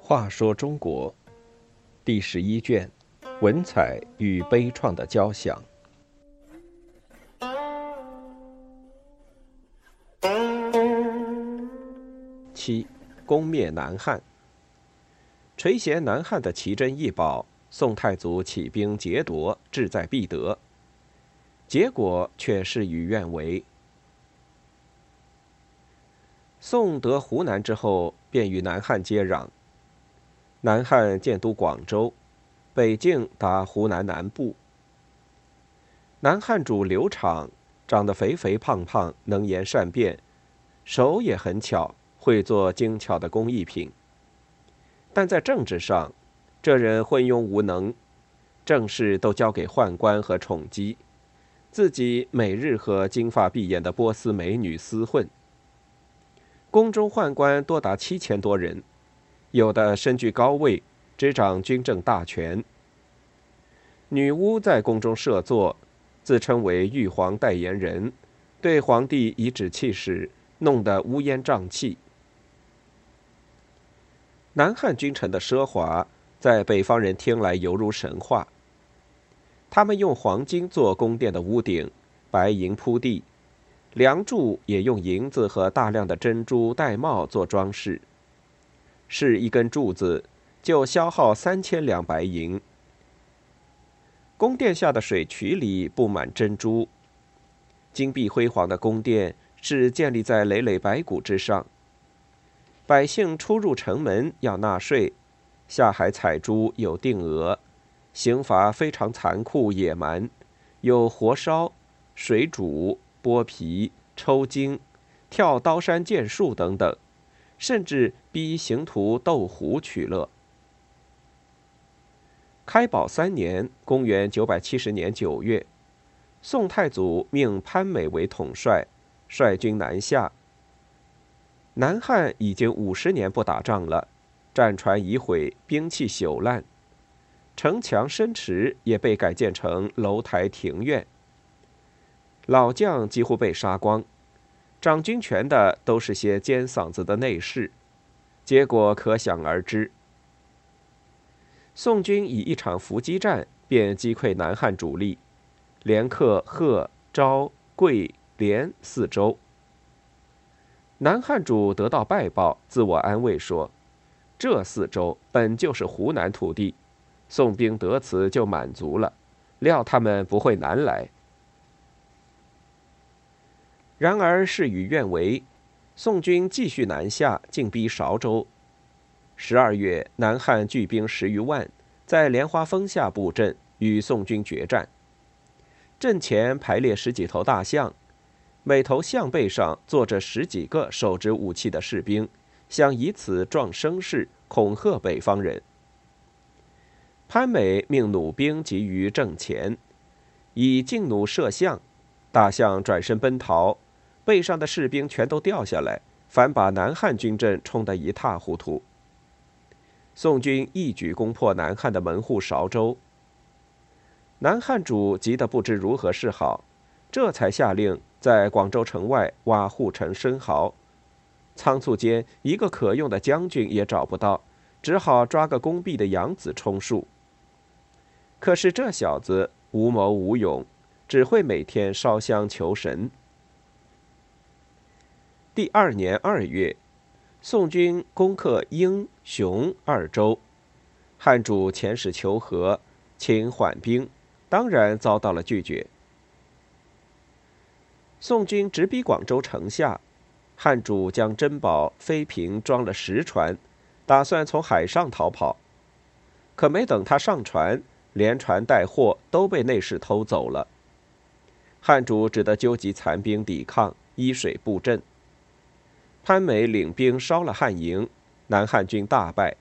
话说中国第十一卷：文采与悲怆的交响。七，攻灭南汉。垂涎南汉的奇珍异宝，宋太祖起兵劫夺，志在必得。结果却事与愿违。宋得湖南之后，便与南汉接壤。南汉建都广州，北境达湖南南部。南汉主刘昶长得肥肥胖胖，能言善辩，手也很巧，会做精巧的工艺品。但在政治上，这人昏庸无能，政事都交给宦官和宠姬，自己每日和金发碧眼的波斯美女厮混。宫中宦官多达七千多人，有的身居高位，执掌军政大权。女巫在宫中设座，自称为玉皇代言人，对皇帝颐指气使，弄得乌烟瘴气。南汉君臣的奢华，在北方人听来犹如神话。他们用黄金做宫殿的屋顶，白银铺地，梁柱也用银子和大量的珍珠玳瑁做装饰。是一根柱子，就消耗三千两白银。宫殿下的水渠里布满珍珠，金碧辉煌的宫殿是建立在累累白骨之上。百姓出入城门要纳税，下海采珠有定额，刑罚非常残酷野蛮，有活烧、水煮、剥皮、抽筋、跳刀山剑术等等，甚至逼刑徒斗虎取乐。开宝三年（公元970年9月），宋太祖命潘美为统帅，率军南下。南汉已经五十年不打仗了，战船已毁，兵器朽烂，城墙深池也被改建成楼台庭院。老将几乎被杀光，掌军权的都是些尖嗓子的内侍，结果可想而知。宋军以一场伏击战便击溃南汉主力，连克贺、昭、桂、连四州。南汉主得到败报，自我安慰说：“这四州本就是湖南土地，宋兵得此就满足了，料他们不会南来。”然而事与愿违，宋军继续南下，进逼韶州。十二月，南汉聚兵十余万，在莲花峰下布阵，与宋军决战。阵前排列十几头大象。每头象背上坐着十几个手执武器的士兵，想以此壮声势，恐吓北方人。潘美命弩兵急于阵前，以劲弩射象，大象转身奔逃，背上的士兵全都掉下来，反把南汉军阵冲得一塌糊涂。宋军一举攻破南汉的门户韶州，南汉主急得不知如何是好，这才下令。在广州城外挖护城生蚝，仓促间一个可用的将军也找不到，只好抓个宫壁的养子充数。可是这小子无谋无勇，只会每天烧香求神。第二年二月，宋军攻克英、雄二州，汉主遣使求和，请缓兵，当然遭到了拒绝。宋军直逼广州城下，汉主将珍宝妃嫔装了十船，打算从海上逃跑。可没等他上船，连船带货都被内侍偷走了。汉主只得纠集残兵抵抗，依水布阵。潘美领兵烧了汉营，南汉军大败。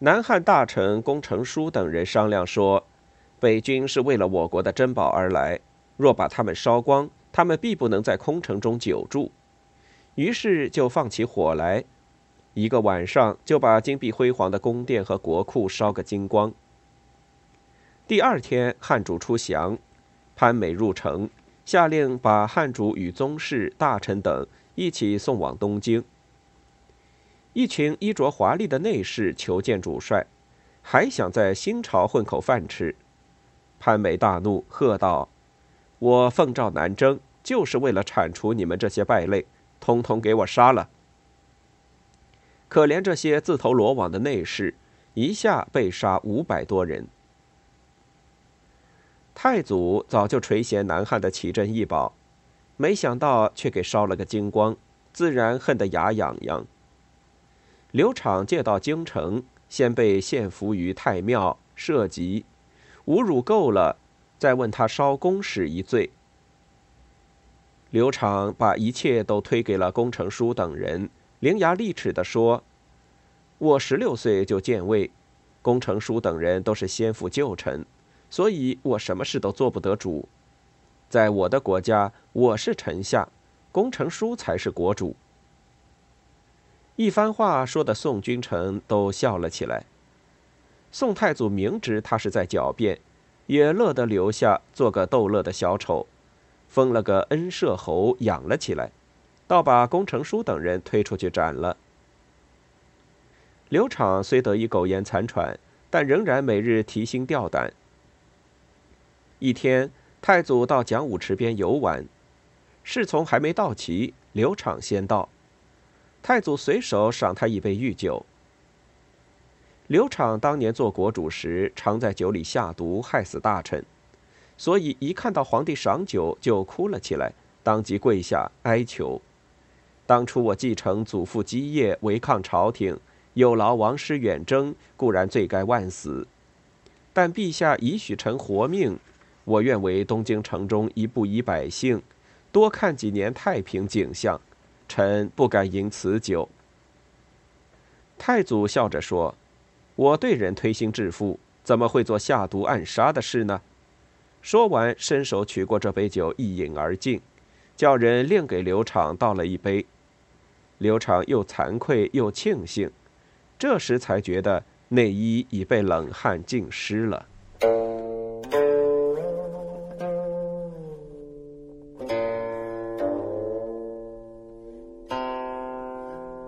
南汉大臣龚成书等人商量说，北军是为了我国的珍宝而来。若把他们烧光，他们必不能在空城中久住。于是就放起火来，一个晚上就把金碧辉煌的宫殿和国库烧个精光。第二天，汉主出降，潘美入城，下令把汉主与宗室、大臣等一起送往东京。一群衣着华丽的内侍求见主帅，还想在新朝混口饭吃。潘美大怒，喝道：“我奉诏南征，就是为了铲除你们这些败类，通通给我杀了！”可怜这些自投罗网的内侍，一下被杀五百多人。太祖早就垂涎南汉的奇珍异宝，没想到却给烧了个精光，自然恨得牙痒痒。刘昶借到京城，先被献俘于太庙，涉及，侮辱够了，再问他烧宫使一罪。刘昶把一切都推给了工程书等人，伶牙俐齿地说：“我十六岁就建位，工程书等人都是先父旧臣，所以我什么事都做不得主。在我的国家，我是臣下，工程书才是国主。”一番话说的宋君臣都笑了起来。宋太祖明知他是在狡辩，也乐得留下做个逗乐的小丑，封了个恩赦侯养了起来，倒把工程书等人推出去斩了。刘昶虽得以苟延残喘，但仍然每日提心吊胆。一天，太祖到讲武池边游玩，侍从还没到齐，刘昶先到。太祖随手赏他一杯御酒。刘昶当年做国主时，常在酒里下毒，害死大臣，所以一看到皇帝赏酒，就哭了起来，当即跪下哀求：“当初我继承祖父基业，违抗朝廷，有劳王师远征，固然罪该万死。但陛下已许臣活命，我愿为东京城中一步一百姓，多看几年太平景象。”臣不敢饮此酒。太祖笑着说：“我对人推心置腹，怎么会做下毒暗杀的事呢？”说完，伸手取过这杯酒，一饮而尽，叫人另给刘昶倒了一杯。刘昶又惭愧又庆幸，这时才觉得内衣已被冷汗浸湿了。